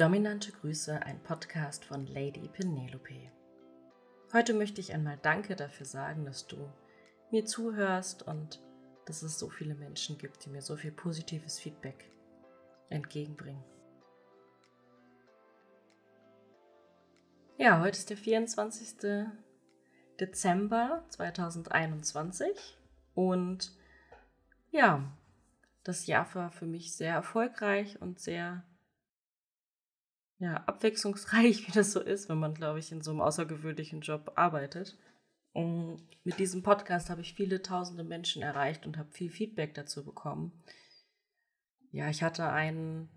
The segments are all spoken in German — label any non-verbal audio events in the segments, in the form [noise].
Dominante Grüße, ein Podcast von Lady Penelope. Heute möchte ich einmal Danke dafür sagen, dass du mir zuhörst und dass es so viele Menschen gibt, die mir so viel positives Feedback entgegenbringen. Ja, heute ist der 24. Dezember 2021 und ja, das Jahr war für mich sehr erfolgreich und sehr ja, abwechslungsreich, [laughs] wie das so ist, wenn man, glaube ich, in so einem außergewöhnlichen Job arbeitet. Und mit diesem Podcast habe ich viele tausende Menschen erreicht und habe viel Feedback dazu bekommen. Ja, ich hatte einen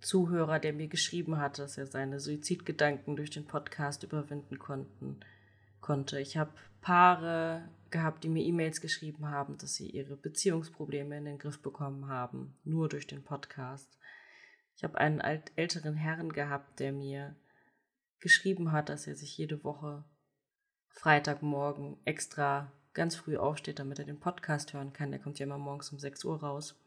Zuhörer, der mir geschrieben hat, dass er seine Suizidgedanken durch den Podcast überwinden konnten, konnte. Ich habe Paare gehabt, die mir E-Mails geschrieben haben, dass sie ihre Beziehungsprobleme in den Griff bekommen haben, nur durch den Podcast. Ich habe einen alt, älteren Herrn gehabt, der mir geschrieben hat, dass er sich jede Woche Freitagmorgen extra ganz früh aufsteht, damit er den Podcast hören kann. Der kommt ja immer morgens um 6 Uhr raus.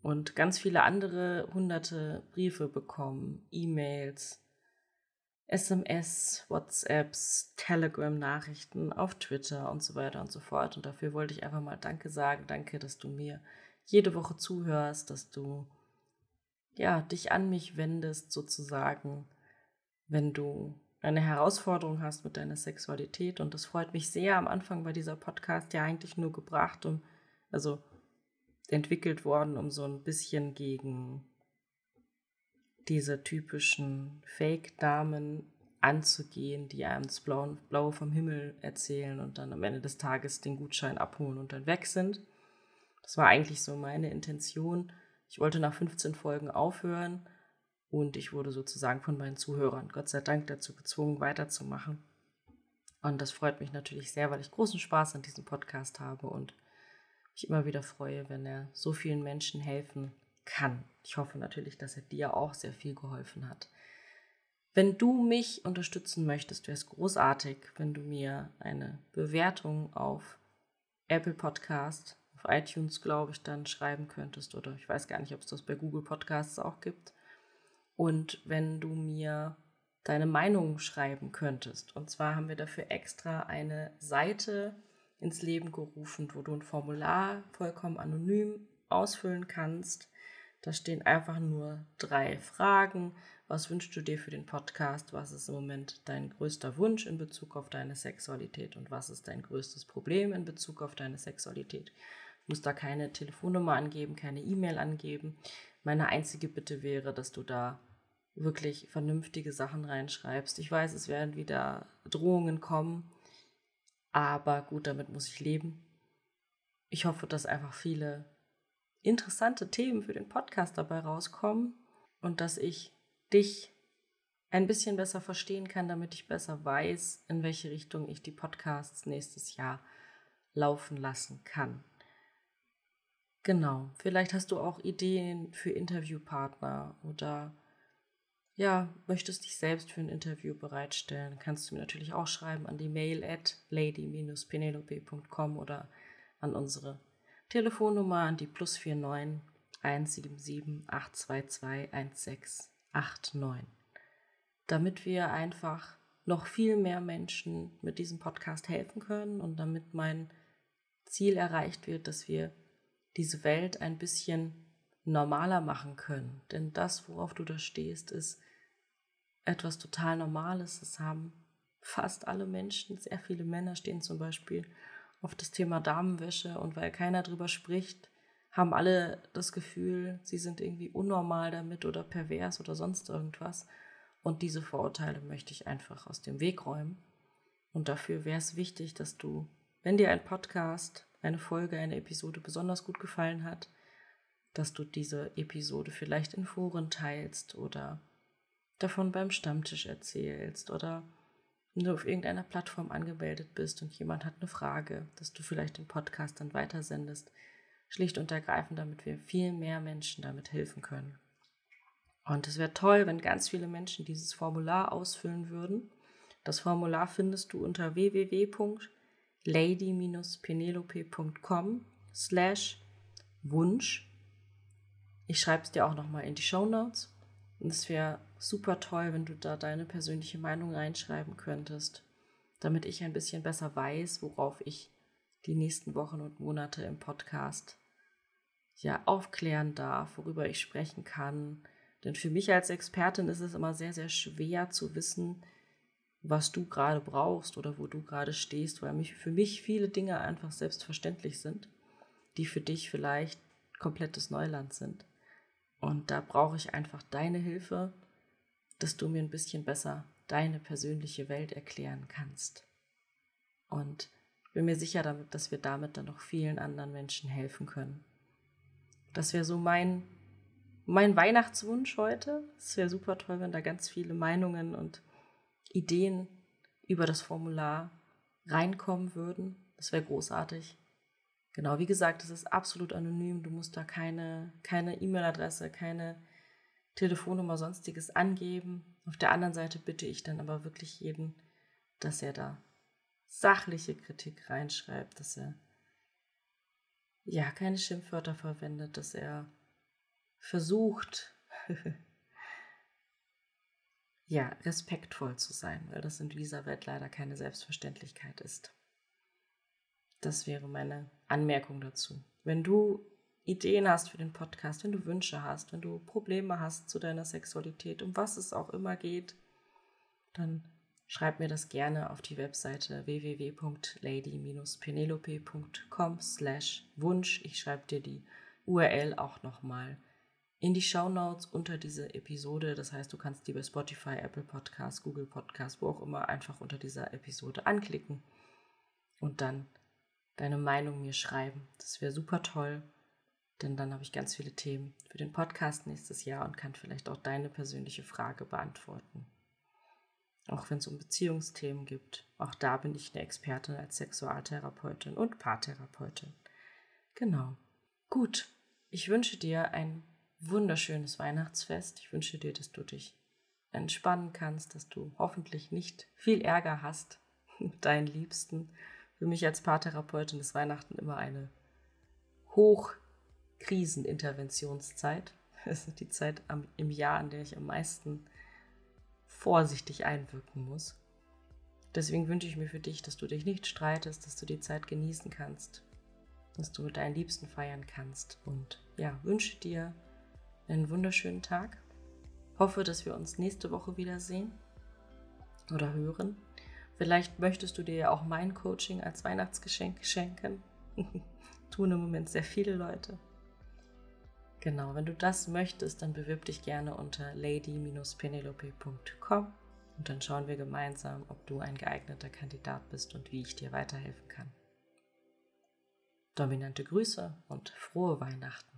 Und ganz viele andere hunderte Briefe bekommen, E-Mails, SMS, WhatsApps, Telegram-Nachrichten auf Twitter und so weiter und so fort. Und dafür wollte ich einfach mal Danke sagen. Danke, dass du mir jede Woche zuhörst, dass du ja, dich an mich wendest, sozusagen, wenn du eine Herausforderung hast mit deiner Sexualität. Und das freut mich sehr. Am Anfang war dieser Podcast ja eigentlich nur gebracht, um, also entwickelt worden, um so ein bisschen gegen diese typischen Fake-Damen anzugehen, die einem das Blaue vom Himmel erzählen und dann am Ende des Tages den Gutschein abholen und dann weg sind. Das war eigentlich so meine Intention. Ich wollte nach 15 Folgen aufhören und ich wurde sozusagen von meinen Zuhörern Gott sei Dank dazu gezwungen, weiterzumachen. Und das freut mich natürlich sehr, weil ich großen Spaß an diesem Podcast habe und mich immer wieder freue, wenn er so vielen Menschen helfen kann. Ich hoffe natürlich, dass er dir auch sehr viel geholfen hat. Wenn du mich unterstützen möchtest, wäre es großartig, wenn du mir eine Bewertung auf Apple Podcast auf iTunes, glaube ich, dann schreiben könntest. Oder ich weiß gar nicht, ob es das bei Google Podcasts auch gibt. Und wenn du mir deine Meinung schreiben könntest. Und zwar haben wir dafür extra eine Seite ins Leben gerufen, wo du ein Formular vollkommen anonym ausfüllen kannst. Da stehen einfach nur drei Fragen. Was wünschst du dir für den Podcast? Was ist im Moment dein größter Wunsch in Bezug auf deine Sexualität? Und was ist dein größtes Problem in Bezug auf deine Sexualität? Muss da keine Telefonnummer angeben, keine E-Mail angeben. Meine einzige Bitte wäre, dass du da wirklich vernünftige Sachen reinschreibst. Ich weiß, es werden wieder Drohungen kommen, aber gut, damit muss ich leben. Ich hoffe, dass einfach viele interessante Themen für den Podcast dabei rauskommen und dass ich dich ein bisschen besser verstehen kann, damit ich besser weiß, in welche Richtung ich die Podcasts nächstes Jahr laufen lassen kann. Genau. Vielleicht hast du auch Ideen für Interviewpartner oder ja, möchtest dich selbst für ein Interview bereitstellen, kannst du mir natürlich auch schreiben an die Mail at lady-penelope.com oder an unsere Telefonnummer an die plus 49 177 822 1689. Damit wir einfach noch viel mehr Menschen mit diesem Podcast helfen können und damit mein Ziel erreicht wird, dass wir diese Welt ein bisschen normaler machen können. Denn das, worauf du da stehst, ist etwas total Normales. Es haben fast alle Menschen, sehr viele Männer stehen zum Beispiel auf das Thema Damenwäsche und weil keiner drüber spricht, haben alle das Gefühl, sie sind irgendwie unnormal damit oder pervers oder sonst irgendwas. Und diese Vorurteile möchte ich einfach aus dem Weg räumen. Und dafür wäre es wichtig, dass du, wenn dir ein Podcast eine Folge, eine Episode besonders gut gefallen hat, dass du diese Episode vielleicht in Foren teilst oder davon beim Stammtisch erzählst oder wenn du auf irgendeiner Plattform angemeldet bist und jemand hat eine Frage, dass du vielleicht den Podcast dann weitersendest. Schlicht und ergreifend, damit wir viel mehr Menschen damit helfen können. Und es wäre toll, wenn ganz viele Menschen dieses Formular ausfüllen würden. Das Formular findest du unter www lady-penelope.com slash Wunsch. Ich schreibe es dir auch nochmal in die Show Notes. Und es wäre super toll, wenn du da deine persönliche Meinung reinschreiben könntest, damit ich ein bisschen besser weiß, worauf ich die nächsten Wochen und Monate im Podcast ja aufklären darf, worüber ich sprechen kann. Denn für mich als Expertin ist es immer sehr, sehr schwer zu wissen, was du gerade brauchst oder wo du gerade stehst, weil mich, für mich viele Dinge einfach selbstverständlich sind, die für dich vielleicht komplettes Neuland sind. Und da brauche ich einfach deine Hilfe, dass du mir ein bisschen besser deine persönliche Welt erklären kannst. Und bin mir sicher, damit, dass wir damit dann noch vielen anderen Menschen helfen können. Das wäre so mein, mein Weihnachtswunsch heute. Es wäre super toll, wenn da ganz viele Meinungen und Ideen über das Formular reinkommen würden. Das wäre großartig. Genau, wie gesagt, es ist absolut anonym. Du musst da keine E-Mail-Adresse, keine Telefonnummer, sonstiges angeben. Auf der anderen Seite bitte ich dann aber wirklich jeden, dass er da sachliche Kritik reinschreibt, dass er ja keine Schimpfwörter verwendet, dass er versucht, [laughs] ja, respektvoll zu sein, weil das in dieser Welt leider keine Selbstverständlichkeit ist. Das wäre meine Anmerkung dazu. Wenn du Ideen hast für den Podcast, wenn du Wünsche hast, wenn du Probleme hast zu deiner Sexualität, um was es auch immer geht, dann schreib mir das gerne auf die Webseite www.lady-penelope.com slash Wunsch. Ich schreibe dir die URL auch nochmal in die Show Notes unter diese Episode. Das heißt, du kannst die bei Spotify, Apple Podcast, Google Podcast, wo auch immer einfach unter dieser Episode anklicken und dann deine Meinung mir schreiben. Das wäre super toll, denn dann habe ich ganz viele Themen für den Podcast nächstes Jahr und kann vielleicht auch deine persönliche Frage beantworten. Auch wenn es um Beziehungsthemen gibt. Auch da bin ich eine Expertin als Sexualtherapeutin und Paartherapeutin. Genau. Gut. Ich wünsche dir ein wunderschönes Weihnachtsfest. Ich wünsche dir, dass du dich entspannen kannst, dass du hoffentlich nicht viel Ärger hast [laughs] mit deinen Liebsten. Für mich als Paartherapeutin ist Weihnachten immer eine Hochkriseninterventionszeit. [laughs] Es ist die Zeit im Jahr, an der ich am meisten vorsichtig einwirken muss. Deswegen wünsche ich mir für dich, dass du dich nicht streitest, dass du die Zeit genießen kannst, dass du mit deinen Liebsten feiern kannst und ja, wünsche dir einen wunderschönen Tag. Hoffe, dass wir uns nächste Woche wiedersehen oder hören. Vielleicht möchtest du dir ja auch mein Coaching als Weihnachtsgeschenk schenken. [laughs] Tun im Moment sehr viele Leute. Genau, wenn du das möchtest, dann bewirb dich gerne unter lady-penelope.com und dann schauen wir gemeinsam, ob du ein geeigneter Kandidat bist und wie ich dir weiterhelfen kann. Dominante Grüße und frohe Weihnachten.